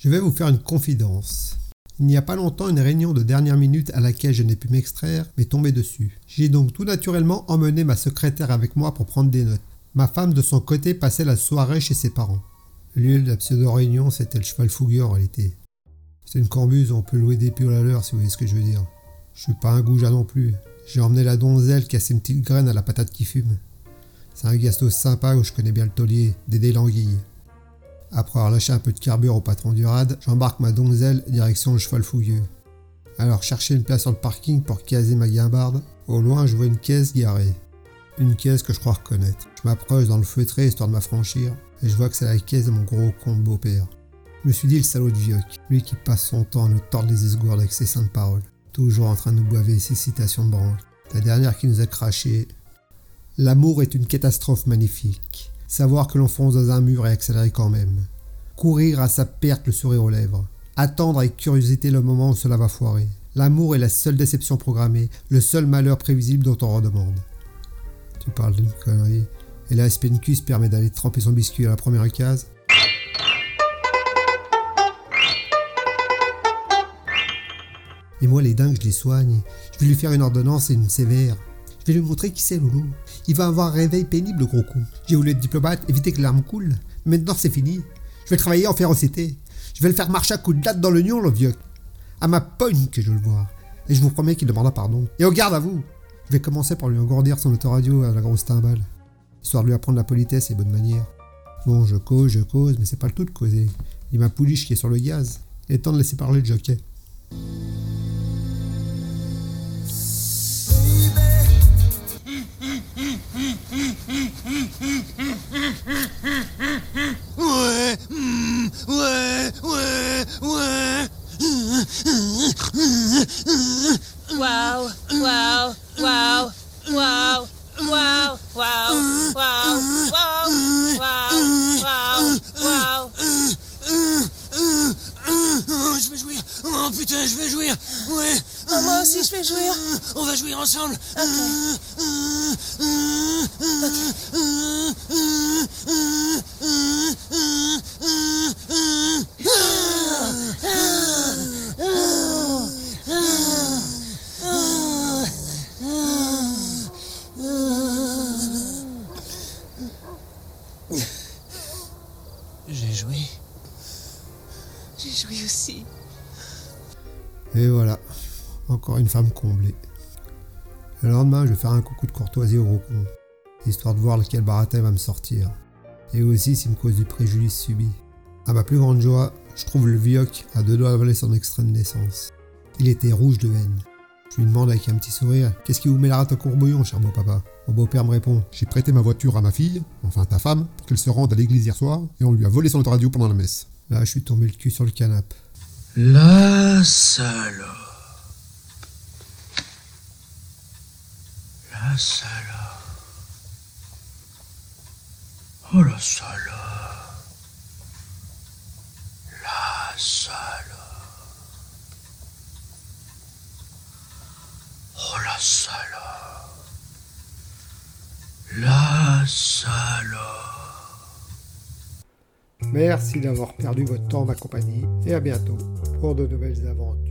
Je vais vous faire une confidence. Il n'y a pas longtemps, une réunion de dernière minute à laquelle je n'ai pu m'extraire m'est tombée dessus. J'ai donc tout naturellement emmené ma secrétaire avec moi pour prendre des notes. Ma femme, de son côté, passait la soirée chez ses parents. Le lieu de la pseudo-réunion, c'était le cheval fougueux en réalité. C'est une cambuse on peut louer des pioles à l'heure, si vous voyez ce que je veux dire. Je suis pas un goujat non plus. J'ai emmené la donzelle qui a ses petites graines à la patate qui fume. C'est un gasto sympa où je connais bien le taulier, Dédé Languille. Après avoir lâché un peu de carburant au patron du rad, j'embarque ma donzelle direction le cheval fougueux. Alors chercher une place sur le parking pour caser ma guimbarde. Au loin, je vois une caisse garée. Une caisse que je crois reconnaître. Je m'approche dans le feutré histoire de m'affranchir, et je vois que c'est la caisse de mon gros con de beau-père. Je me suis dit le salaud de Vioc, lui qui passe son temps à nous tordre les esgourdes avec ses saintes paroles, toujours en train de nous boiver ses citations de branle. La dernière qui nous a craché. L'amour est une catastrophe magnifique. Savoir que l'on fonce dans un mur et accélérer quand même. Courir à sa perte le sourire aux lèvres. Attendre avec curiosité le moment où cela va foirer. L'amour est la seule déception programmée, le seul malheur prévisible dont on redemande. Tu parles d'une connerie. Et la SPNQ permet d'aller tremper son biscuit à la première case. Et moi, les dingues, je les soigne. Je vais lui faire une ordonnance et une sévère. Je vais lui montrer qui c'est, Loulou. Il va avoir un réveil pénible, le gros con. J'ai voulu être diplomate, éviter que l'arme coule. Maintenant, c'est fini. Je vais travailler en férocité. Je vais le faire marcher à coups de latte dans nion, le vieux. À ma pogne que je le vois. Et je vous promets qu'il demandera pardon. Et au garde à vous Je vais commencer par lui engourdir son autoradio à la grosse timbale. Histoire de lui apprendre la politesse et bonne manière. Bon, je cause, je cause, mais c'est pas le tout de causer. Il m'a pouliche qui est sur le gaz. Il est temps de laisser parler le jockey. Ouais. Oh, moi aussi, je vais jouir. On va jouir ensemble. J'ai joué. J'ai joué aussi. Et voilà, encore une femme comblée. Le lendemain, je vais faire un coucou de courtoisie au gros histoire de voir lequel baratin va me sortir. Et aussi s'il me cause du préjudice subi. À ma plus grande joie, je trouve le vioc à deux doigts d'avaler son extrême naissance. Il était rouge de haine. Je lui demande avec un petit sourire Qu'est-ce qui vous met la rate au courbouillon, cher beau papa? Mon beau-père me répond J'ai prêté ma voiture à ma fille, enfin ta femme, pour qu'elle se rende à l'église hier soir, et on lui a volé son autoradio pendant la messe. Là, je suis tombé le cul sur le canapé. Lázalo. Lázalo. la solo. Merci d'avoir perdu votre temps en ma compagnie et à bientôt pour de nouvelles aventures.